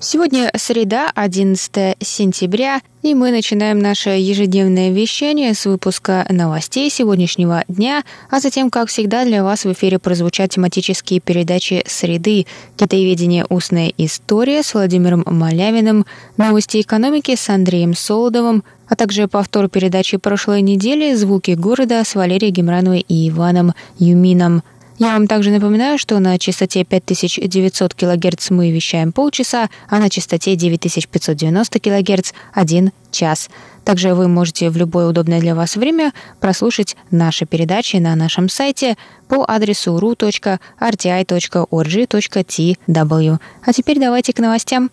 Сегодня среда, 11 сентября, и мы начинаем наше ежедневное вещание с выпуска новостей сегодняшнего дня, а затем, как всегда, для вас в эфире прозвучат тематические передачи «Среды», «Китаеведение. Устная история» с Владимиром Малявиным, «Новости экономики» с Андреем Солодовым, а также повтор передачи прошлой недели «Звуки города» с Валерией Гемрановой и Иваном Юмином – я вам также напоминаю, что на частоте 5900 кГц мы вещаем полчаса, а на частоте 9590 кГц – один час. Также вы можете в любое удобное для вас время прослушать наши передачи на нашем сайте по адресу ru.rti.org.tw. А теперь давайте к новостям.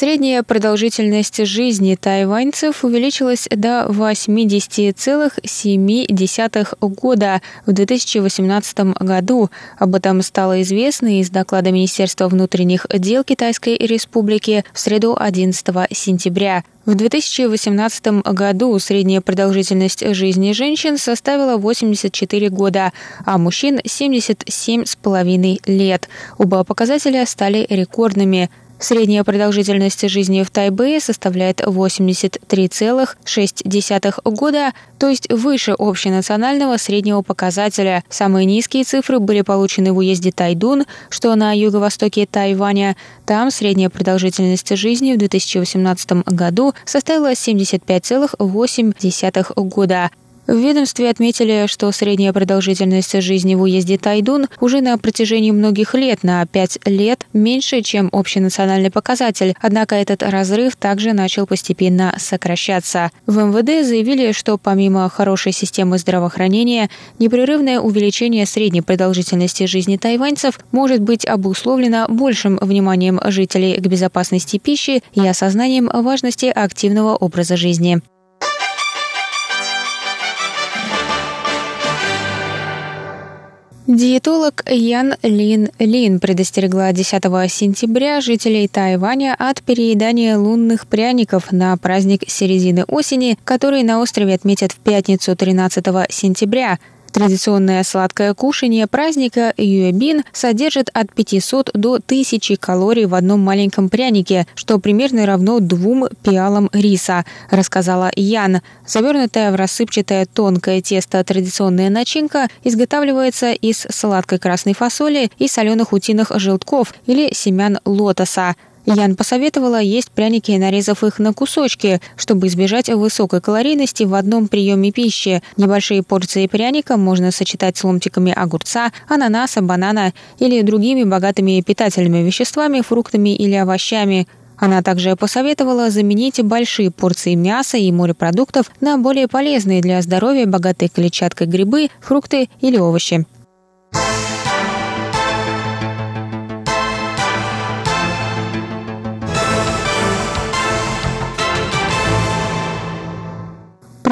Средняя продолжительность жизни тайваньцев увеличилась до 80,7 года в 2018 году. Об этом стало известно из доклада Министерства внутренних дел Китайской Республики в среду 11 сентября. В 2018 году средняя продолжительность жизни женщин составила 84 года, а мужчин – 77,5 лет. Оба показателя стали рекордными – Средняя продолжительность жизни в Тайбэе составляет 83,6 года, то есть выше общенационального среднего показателя. Самые низкие цифры были получены в уезде Тайдун, что на юго-востоке Тайваня. Там средняя продолжительность жизни в 2018 году составила 75,8 года. В ведомстве отметили, что средняя продолжительность жизни в уезде Тайдун уже на протяжении многих лет на 5 лет меньше, чем общенациональный показатель, однако этот разрыв также начал постепенно сокращаться. В МВД заявили, что помимо хорошей системы здравоохранения, непрерывное увеличение средней продолжительности жизни тайваньцев может быть обусловлено большим вниманием жителей к безопасности пищи и осознанием важности активного образа жизни. Диетолог Ян Лин Лин предостерегла 10 сентября жителей Тайваня от переедания лунных пряников на праздник середины осени, который на острове отметят в пятницу 13 сентября – Традиционное сладкое кушание праздника юэбин содержит от 500 до 1000 калорий в одном маленьком прянике, что примерно равно двум пиалам риса, рассказала Ян. Завернутая в рассыпчатое тонкое тесто традиционная начинка изготавливается из сладкой красной фасоли и соленых утиных желтков или семян лотоса. Ян посоветовала есть пряники, нарезав их на кусочки, чтобы избежать высокой калорийности в одном приеме пищи. Небольшие порции пряника можно сочетать с ломтиками огурца, ананаса, банана или другими богатыми питательными веществами, фруктами или овощами. Она также посоветовала заменить большие порции мяса и морепродуктов на более полезные для здоровья, богатые клетчаткой грибы, фрукты или овощи.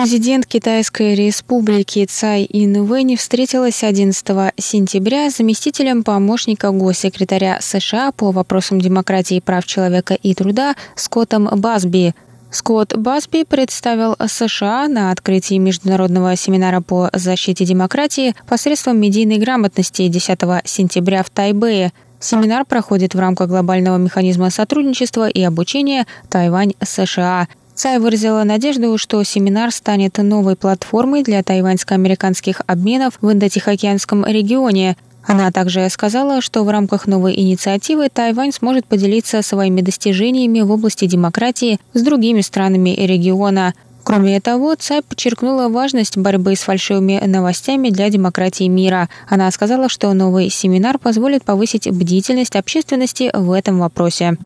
Президент Китайской республики Цай Инвэнь встретилась 11 сентября с заместителем помощника госсекретаря США по вопросам демократии, прав человека и труда Скоттом Басби. Скотт Басби представил США на открытии международного семинара по защите демократии посредством медийной грамотности 10 сентября в Тайбэе. Семинар проходит в рамках глобального механизма сотрудничества и обучения Тайвань-США – Цай выразила надежду, что семинар станет новой платформой для тайваньско-американских обменов в Индотихоокеанском регионе. Она также сказала, что в рамках новой инициативы Тайвань сможет поделиться своими достижениями в области демократии с другими странами региона. Кроме того, Цай подчеркнула важность борьбы с фальшивыми новостями для демократии мира. Она сказала, что новый семинар позволит повысить бдительность общественности в этом вопросе.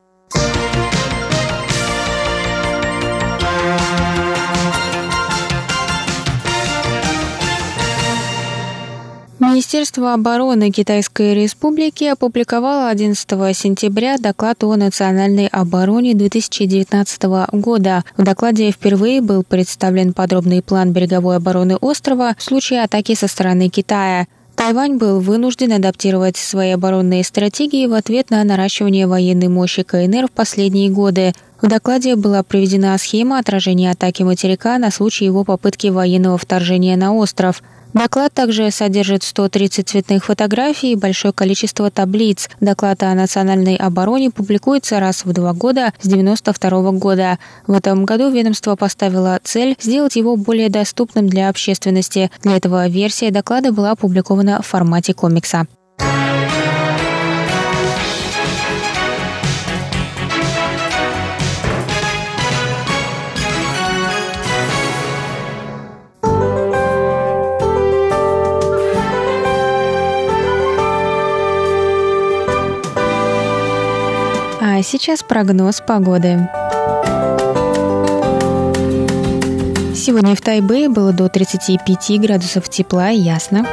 Министерство обороны Китайской Республики опубликовало 11 сентября доклад о национальной обороне 2019 года. В докладе впервые был представлен подробный план береговой обороны острова в случае атаки со стороны Китая. Тайвань был вынужден адаптировать свои оборонные стратегии в ответ на наращивание военной мощи КНР в последние годы. В докладе была приведена схема отражения атаки материка на случай его попытки военного вторжения на остров – Доклад также содержит 130 цветных фотографий и большое количество таблиц. Доклад о национальной обороне публикуется раз в два года с 1992 года. В этом году ведомство поставило цель сделать его более доступным для общественности. Для этого версия доклада была опубликована в формате комикса. Сейчас прогноз погоды. Сегодня в Тайбэе было до 35 градусов тепла и ясно.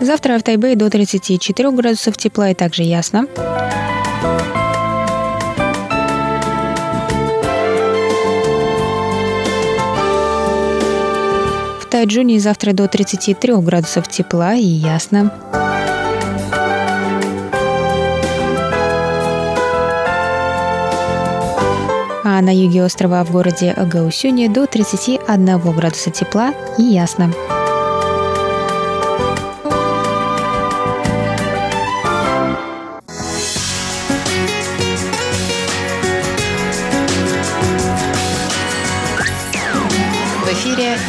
Завтра в Тайбэе до 34 градусов тепла и также ясно. Тайджуне завтра до 33 градусов тепла и ясно. А на юге острова в городе Гаусюне до 31 градуса тепла и ясно.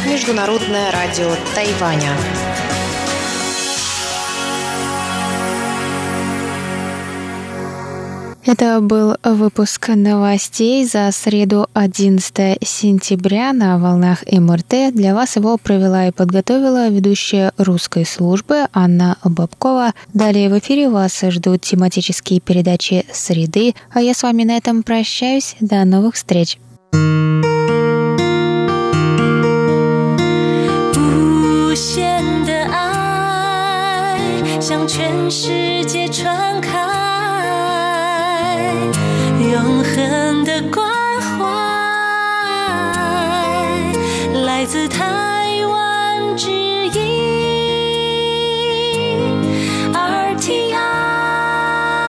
Международное радио Тайваня. Это был выпуск новостей за среду 11 сентября на волнах МРТ. Для вас его провела и подготовила ведущая русской службы Анна Бабкова. Далее в эфире вас ждут тематические передачи «Среды», а я с вами на этом прощаюсь. До новых встреч! 世界窗口